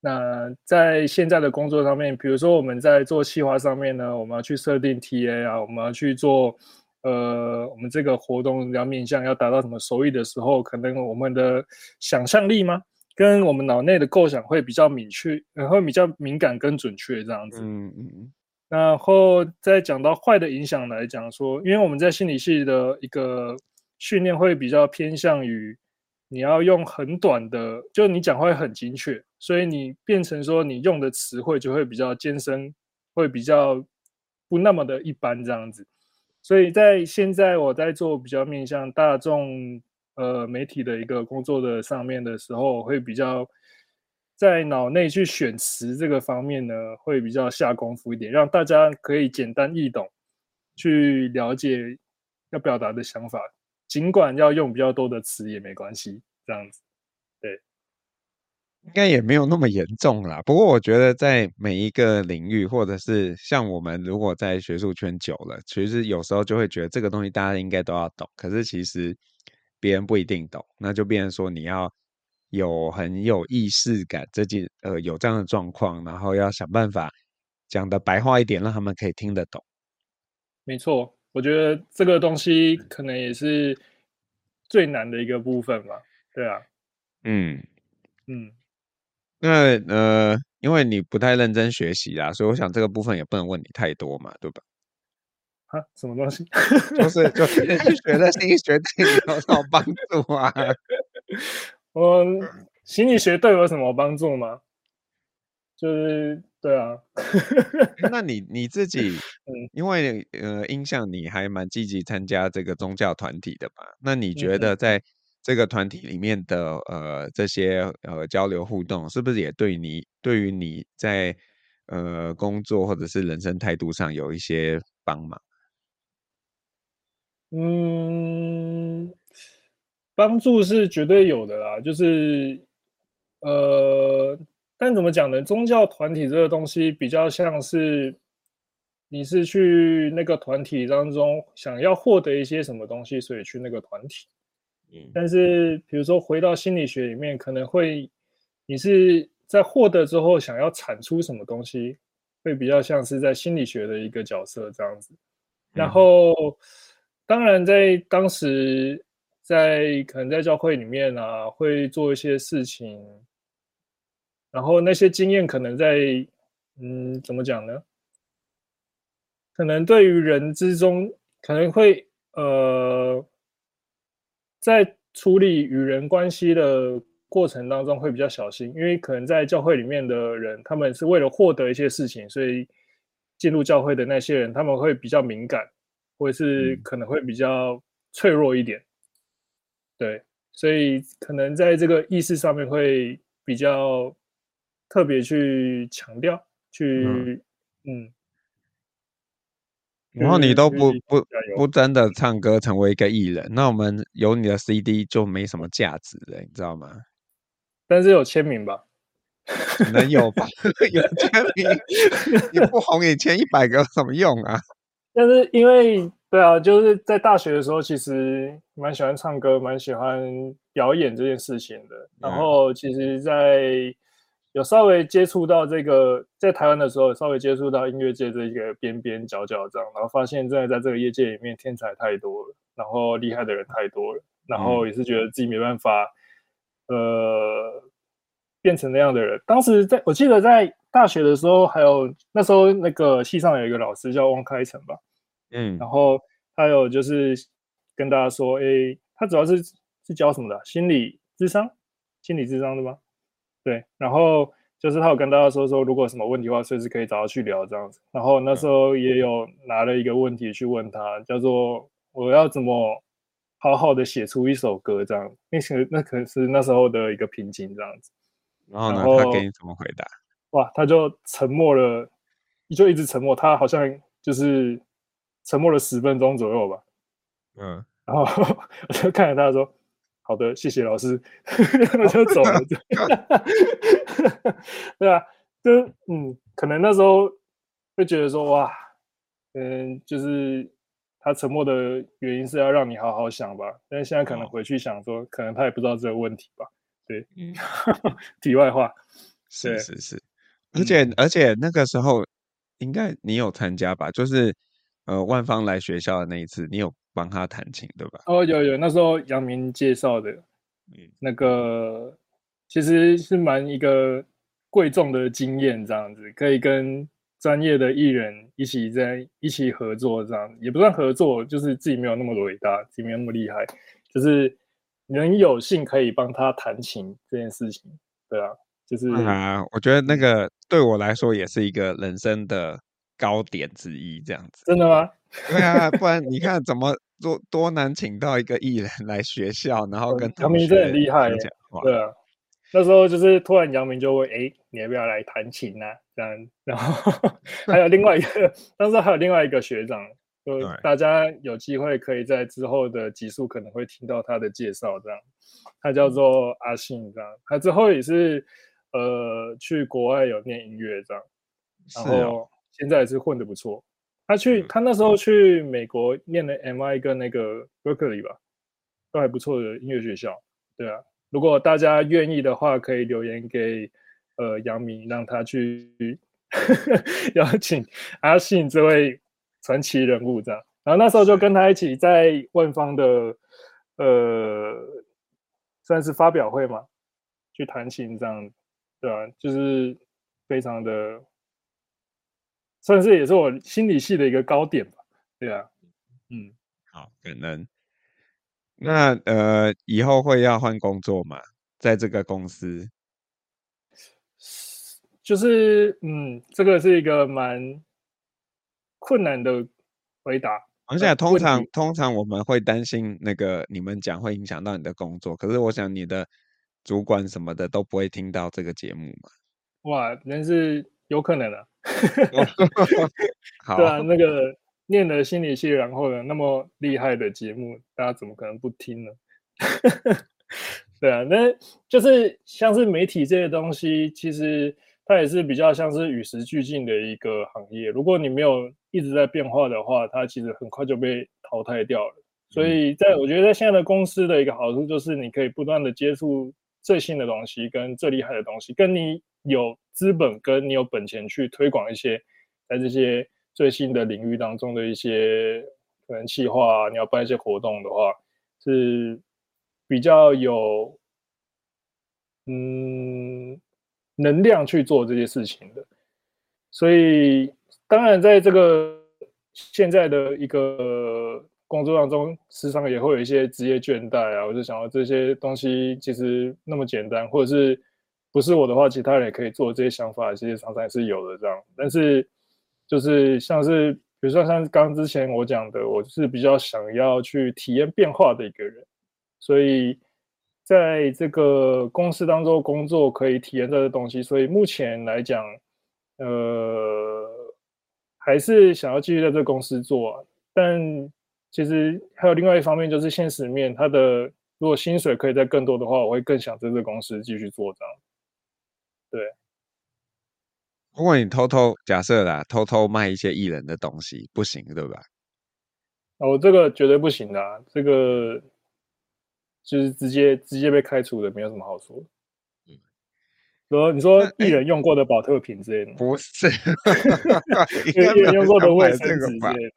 那在现在的工作上面，比如说我们在做企划上面呢，我们要去设定 TA 啊，我们要去做呃，我们这个活动要面向要达到什么收益的时候，可能我们的想象力吗，跟我们脑内的构想会比较明确，然后比较敏感跟准确这样子。嗯嗯嗯。然后再讲到坏的影响来讲说，因为我们在心理系的一个。训练会比较偏向于你要用很短的，就你讲话很精确，所以你变成说你用的词汇就会比较艰深，会比较不那么的一般这样子。所以在现在我在做比较面向大众呃媒体的一个工作的上面的时候，会比较在脑内去选词这个方面呢，会比较下功夫一点，让大家可以简单易懂去了解要表达的想法。尽管要用比较多的词也没关系，这样子，对，应该也没有那么严重啦。不过我觉得在每一个领域，或者是像我们如果在学术圈久了，其实有时候就会觉得这个东西大家应该都要懂，可是其实别人不一定懂，那就变成说你要有很有意识感，这件呃有这样的状况，然后要想办法讲的白话一点，让他们可以听得懂。没错。我觉得这个东西可能也是最难的一个部分吧。对啊，嗯嗯，那呃，因为你不太认真学习啊，所以我想这个部分也不能问你太多嘛，对吧？啊，什么东西？就是就是学的心理学对你有什么帮助啊？我心理学对我有什么帮助吗？就是。对啊，那你你自己，因为呃，印象你还蛮积极参加这个宗教团体的嘛？那你觉得在这个团体里面的呃这些呃交流互动，是不是也对你对于你在呃工作或者是人生态度上有一些帮忙？嗯，帮助是绝对有的啦，就是呃。但怎么讲呢？宗教团体这个东西比较像是，你是去那个团体当中想要获得一些什么东西，所以去那个团体。嗯。但是比如说回到心理学里面，可能会你是在获得之后想要产出什么东西，会比较像是在心理学的一个角色这样子。然后当然在当时，在可能在教会里面啊，会做一些事情，然后那些经验可能在，嗯，怎么讲呢？可能对于人之中，可能会呃，在处理与人关系的过程当中会比较小心，因为可能在教会里面的人，他们是为了获得一些事情，所以进入教会的那些人，他们会比较敏感，或者是可能会比较脆弱一点。对，所以可能在这个意识上面会比较特别去强调，去嗯。嗯然后你都不不不真的唱歌成为一个艺人，那我们有你的 CD 就没什么价值了，你知道吗？但是有签名吧？能有吧？有签名，你不红也签一百个有什么用啊？但是因为对啊，就是在大学的时候，其实蛮喜欢唱歌，蛮喜欢表演这件事情的。然后其实，在有稍微接触到这个，在台湾的时候，稍微接触到音乐界这一个边边角角这样，然后发现真的在这个业界里面，天才太多了，然后厉害的人太多了，然后也是觉得自己没办法，呃，变成那样的人。当时在我记得在大学的时候，还有那时候那个系上有一个老师叫汪开成吧，嗯，然后他有就是跟大家说，诶，他主要是是教什么的？心理智商，心理智商的吗？对，然后就是他有跟大家说说，如果有什么问题的话，随时可以找他去聊这样子。然后那时候也有拿了一个问题去问他，叫做我要怎么好好的写出一首歌这样。那可那可能是那时候的一个瓶颈这样子。然后呢，后他给你怎么回答？哇，他就沉默了，就一直沉默。他好像就是沉默了十分钟左右吧。嗯，然后 我就看着他说。好的，谢谢老师，我就走了。对啊，就嗯，可能那时候会觉得说，哇，嗯，就是他沉默的原因是要让你好好想吧。但是现在可能回去想说，可能他也不知道这个问题吧。对，嗯，题外话，是是是，而且、嗯、而且那个时候应该你有参加吧？就是呃，万方来学校的那一次，你有。帮他弹琴，对吧？哦，有有，那时候杨明介绍的，嗯，那个其实是蛮一个贵重的经验，这样子可以跟专业的艺人一起在一起合作，这样也不算合作，就是自己没有那么伟大，自己没有那么厉害，就是能有幸可以帮他弹琴这件事情，对啊，就是啊，我觉得那个对我来说也是一个人生的高点之一，这样子。真的吗？对啊，不然你 看怎么？多多难请到一个艺人来学校，然后跟杨明真的很厉害，对啊，那时候就是突然杨明就问：“哎，你要不要来弹琴啊？”这样，然后 还有另外一个，当时还有另外一个学长，就大家有机会可以在之后的集数可能会听到他的介绍，这样，他叫做阿信，这样，他之后也是呃去国外有念音乐这样，然后现在也是混得不错。他去，他那时候去美国念了 MI 跟那个 Berkeley 吧，都还不错的音乐学校。对啊，如果大家愿意的话，可以留言给呃杨明，让他去 邀请阿信这位传奇人物这样。然后那时候就跟他一起在万方的呃算是发表会嘛，去弹琴这样，对啊，就是非常的。算是也是我心理系的一个高点吧，对啊，嗯，好，可能，那呃，以后会要换工作吗？在这个公司，就是嗯，这个是一个蛮困难的回答，而且通常通常我们会担心那个你们讲会影响到你的工作，可是我想你的主管什么的都不会听到这个节目嘛？哇，真是有可能的。好 对啊，那个念了心理系，然后呢，那么厉害的节目，大家怎么可能不听呢？对啊，那就是像是媒体这些东西，其实它也是比较像是与时俱进的一个行业。如果你没有一直在变化的话，它其实很快就被淘汰掉了。所以在我觉得，在现在的公司的一个好处就是，你可以不断的接触最新的东西，跟最厉害的东西，跟你有。资本跟你有本钱去推广一些在这些最新的领域当中的一些可能企划，你要办一些活动的话，是比较有嗯能量去做这些事情的。所以，当然在这个现在的一个工作当中，时常也会有一些职业倦怠啊。我就想到这些东西其实那么简单，或者是不是我的话，其他人也可以做这些想法，其实常常也是有的这样。但是，就是像是。比如说像刚之前我讲的，我是比较想要去体验变化的一个人，所以在这个公司当中工作可以体验这个东西，所以目前来讲，呃，还是想要继续在这个公司做。但其实还有另外一方面，就是现实面，它的如果薪水可以再更多的话，我会更想在这个公司继续做这样。对。如果你偷偷假设啦，偷偷卖一些艺人的东西，不行，对吧？哦，这个绝对不行的，啊，这个就是直接直接被开除的，没有什么好说。嗯，说你说艺人用过的保特瓶之类的，不是，艺人用过的卫生纸之类的。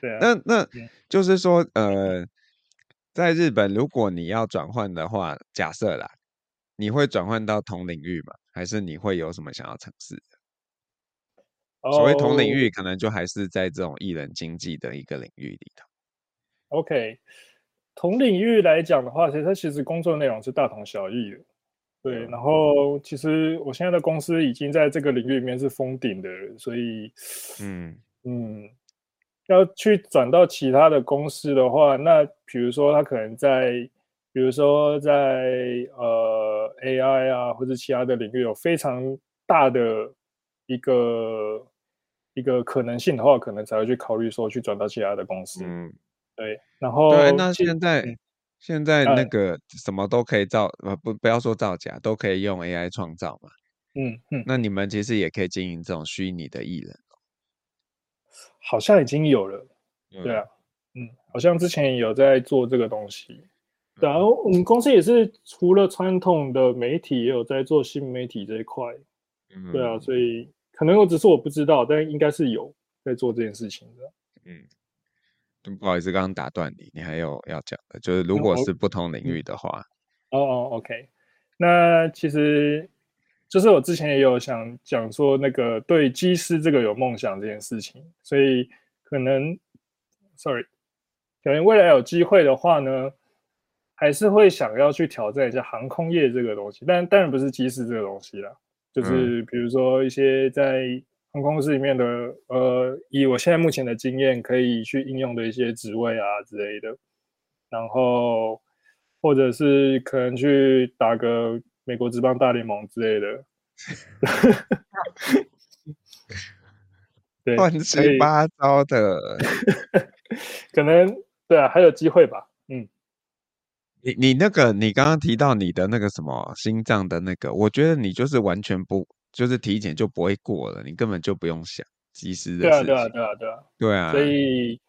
对啊，那那就是说，呃，在日本，如果你要转换的话，假设啦，你会转换到同领域吗？还是你会有什么想要尝试的？所谓同领域，可能就还是在这种艺人经济的一个领域里头。OK，同领域来讲的话，其实它其实工作内容是大同小异的。对，然后其实我现在的公司已经在这个领域里面是封顶的，所以，嗯嗯，要去转到其他的公司的话，那比如说他可能在，比如说在呃 AI 啊，或者其他的领域有非常大的一个。一个可能性的话，可能才会去考虑说去转到其他的公司。嗯，对。然后，对，那现在、嗯、现在那个什么都可以造，呃，不，不要说造假，都可以用 AI 创造嘛。嗯嗯。那你们其实也可以经营这种虚拟的艺人。好像已经有了。对啊。嗯，好像之前有在做这个东西。然后我们公司也是除了传统的媒体，也有在做新媒体这一块。嗯。对啊，所以。可能我只是我不知道，但应该是有在做这件事情的。嗯，不好意思，刚刚打断你，你还有要讲的，就是如果是不同领域的话。哦哦，OK，那其实就是我之前也有想讲说，那个对机师这个有梦想这件事情，所以可能，sorry，可能未来有机会的话呢，还是会想要去挑战一下航空业这个东西，但当然不是机师这个东西啦。就是比如说一些在航空公司里面的，呃，以我现在目前的经验，可以去应用的一些职位啊之类的，然后或者是可能去打个美国职棒大联盟之类的，对，乱七八糟的，可能对啊，还有机会吧。你你那个，你刚刚提到你的那个什么心脏的那个，我觉得你就是完全不，就是体检就不会过了，你根本就不用想及时的。对啊，对啊，对啊，对啊，对啊。所以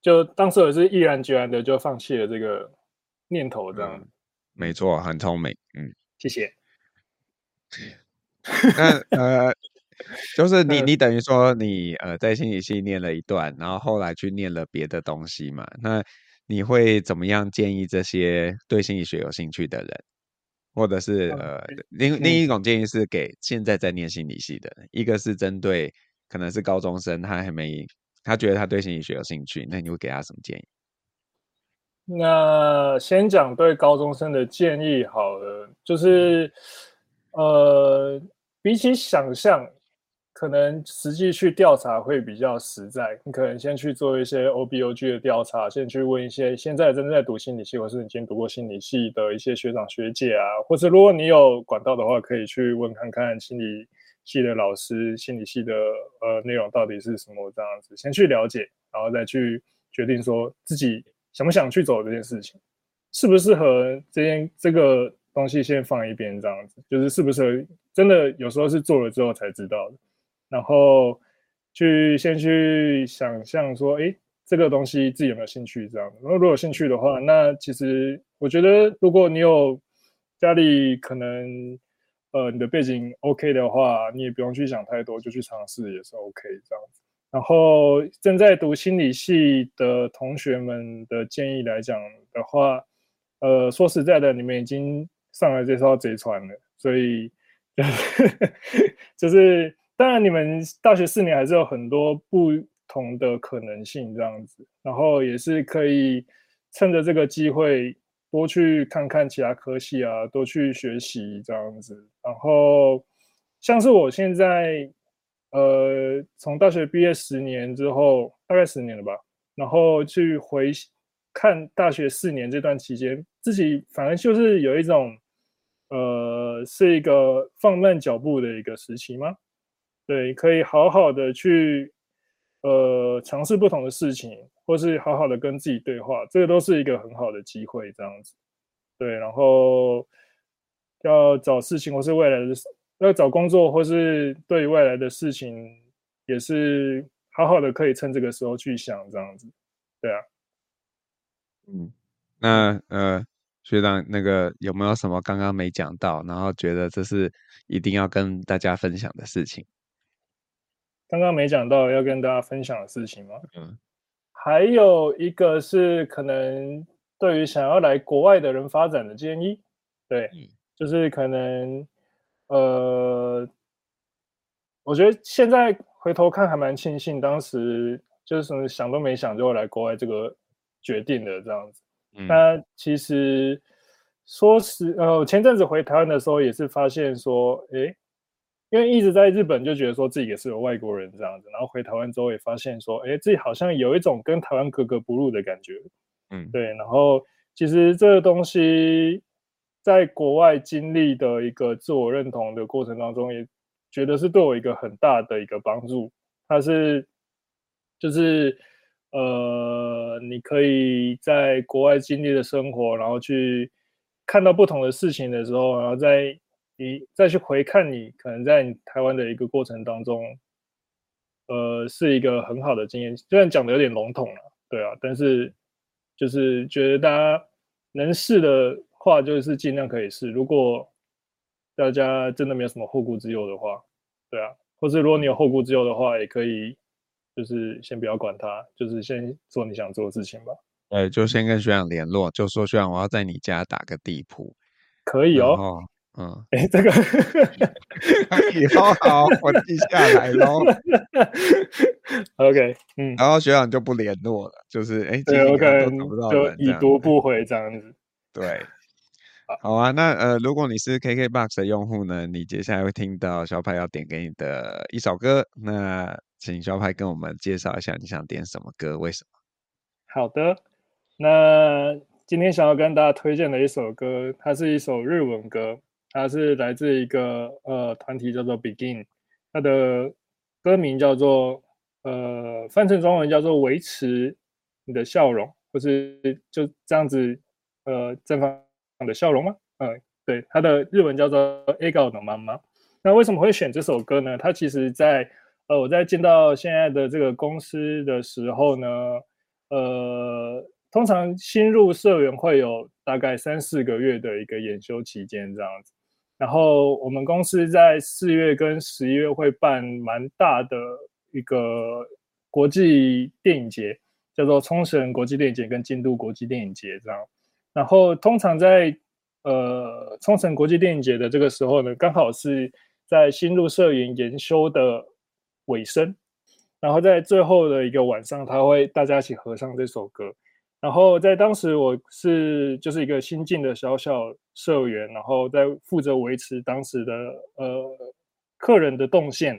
就当时我是毅然决然的就放弃了这个念头，这样。嗯、没错，很聪明，嗯，谢谢。那呃，就是你你等于说你呃在心理系念了一段，然后后来去念了别的东西嘛？那。你会怎么样建议这些对心理学有兴趣的人，或者是呃，另另一种建议是给现在在念心理系的人，一个是针对可能是高中生，他还没他觉得他对心理学有兴趣，那你会给他什么建议？那先讲对高中生的建议好了，就是呃，比起想象。可能实际去调查会比较实在。你可能先去做一些 OBOG 的调查，先去问一些现在正在读心理系，或是已经读过心理系的一些学长学姐啊，或是如果你有管道的话，可以去问看看心理系的老师，心理系的呃内容到底是什么这样子，先去了解，然后再去决定说自己想不想去走这件事情，适不适合这件这个东西先放一边这样子，就是适不适合，真的有时候是做了之后才知道的。然后去先去想象说，哎，这个东西自己有没有兴趣？这样，然后如果有兴趣的话，那其实我觉得，如果你有家里可能，呃，你的背景 OK 的话，你也不用去想太多，就去尝试也是 OK 这样子。然后正在读心理系的同学们的建议来讲的话，呃，说实在的，你们已经上了这艘贼船了，所以 就是当然你们大学四年还是有很多不同的可能性这样子，然后也是可以趁着这个机会多去看看其他科系啊，多去学习这样子，然后像是我现在。呃，从大学毕业十年之后，大概十年了吧，然后去回看大学四年这段期间，自己反而就是有一种，呃，是一个放慢脚步的一个时期吗？对，可以好好的去，呃，尝试不同的事情，或是好好的跟自己对话，这个都是一个很好的机会，这样子。对，然后要找事情或是未来的。要找工作，或是对未来的事情，也是好好的，可以趁这个时候去想这样子，对啊。嗯，那呃，学长那个有没有什么刚刚没讲到，然后觉得这是一定要跟大家分享的事情？刚刚没讲到要跟大家分享的事情吗？嗯，还有一个是可能对于想要来国外的人发展的建议，对，嗯，就是可能。呃，我觉得现在回头看还蛮庆幸，当时就是什么想都没想就来国外这个决定的这样子。嗯、那其实说是呃，前阵子回台湾的时候也是发现说，诶，因为一直在日本就觉得说自己也是有外国人这样子，然后回台湾之后也发现说，哎，自己好像有一种跟台湾格格不入的感觉。嗯，对。然后其实这个东西。在国外经历的一个自我认同的过程当中，也觉得是对我一个很大的一个帮助。它是，就是，呃，你可以在国外经历的生活，然后去看到不同的事情的时候，然后再你再去回看你可能在你台湾的一个过程当中，呃，是一个很好的经验。虽然讲的有点笼统了，对啊，但是就是觉得大家能试的。话就是尽量可以试，如果大家真的没有什么后顾之忧的话，对啊，或是如果你有后顾之忧的话，也可以，就是先不要管他，就是先做你想做的事情吧。对，就先跟学长联络，就说学长我要在你家打个地铺，可以哦。嗯，哎，这个 以后好，我记下来喽。OK，嗯，然后学长就不联络了，就是哎，对，OK，就已读不回这样子，对。好啊，那呃，如果你是 KKBOX 的用户呢，你接下来会听到小派要点给你的一首歌，那请小派跟我们介绍一下你想点什么歌，为什么？好的，那今天想要跟大家推荐的一首歌，它是一首日文歌，它是来自一个呃团体叫做 Begin，它的歌名叫做呃翻成中文叫做维持你的笑容，或是就这样子呃正方。的笑容吗？嗯，对，它的日文叫做《笑颜のまんま》。那为什么会选这首歌呢？它其实在呃，我在见到现在的这个公司的时候呢，呃，通常新入社员会有大概三四个月的一个研修期间这样子。 然后我们公司在四月跟十一月会办蛮大的一个国际电影节，叫做冲绳国际电影节跟京都国际电影节这样。然后通常在呃冲绳国际电影节的这个时候呢，刚好是在新入社员研修的尾声，然后在最后的一个晚上，他会大家一起合唱这首歌。然后在当时我是就是一个新进的小小社员，然后在负责维持当时的呃客人的动线，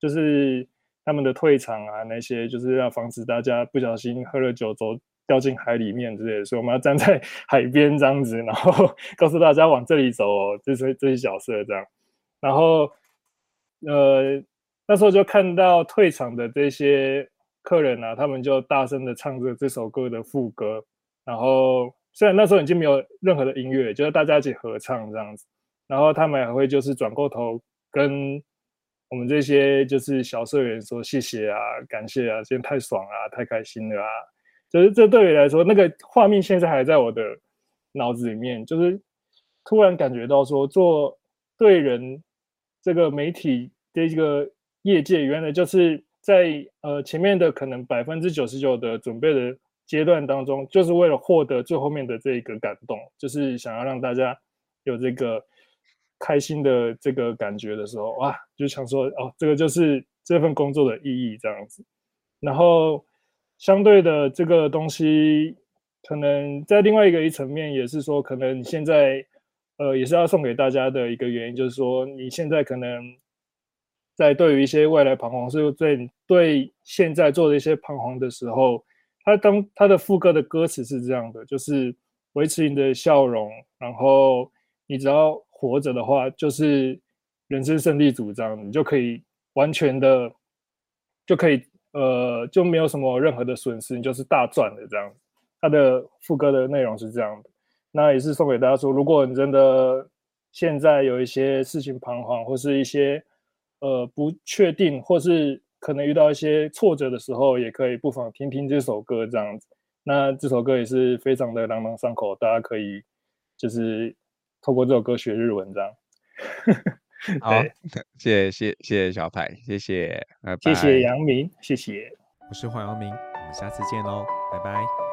就是他们的退场啊那些，就是要防止大家不小心喝了酒走。掉进海里面之类的，所以我们要站在 海边这样子，然后 告诉大家往这里走哦，这些这些角色这样。然后，呃，那时候就看到退场的这些客人啊，他们就大声的唱着这首歌的副歌。然后，虽然那时候已经没有任何的音乐，就是大家一起合唱这样子。然后他们还会就是转过头跟我们这些就是小社员说谢谢啊，感谢啊，今天太爽啊，太开心了啊。就是这对于来说，那个画面现在还在我的脑子里面。就是突然感觉到说，做对人这个媒体的这个业界，原来就是在呃前面的可能百分之九十九的准备的阶段当中，就是为了获得最后面的这一个感动，就是想要让大家有这个开心的这个感觉的时候，哇，就想说哦，这个就是这份工作的意义这样子。然后相对的这个东西，可能在另外一个一层面也是说，可能现在呃也是要送给大家的一个原因，就是说你现在可能在对于一些未来彷徨，是对对现在做的一些彷徨的时候。他当他的副歌的歌词是这样的，就是维持你的笑容，然后你只要活着的话，就是人生胜利主张，你就可以完全的就可以呃就没有什么任何的损失，你就是大赚的这样。他的副歌的内容是这样的，那也是送给大家说，如果你真的现在有一些事情彷徨，或是一些呃不确定，或是可能遇到一些挫折的时候，也可以不妨听听这首歌这样子。那这首歌也是非常的朗朗上口，大家可以就是透过这首歌学日文这样。好，谢谢谢谢小派，谢谢，拜拜。谢谢杨明，谢谢。我是黄阳明，我们下次见喽，拜拜。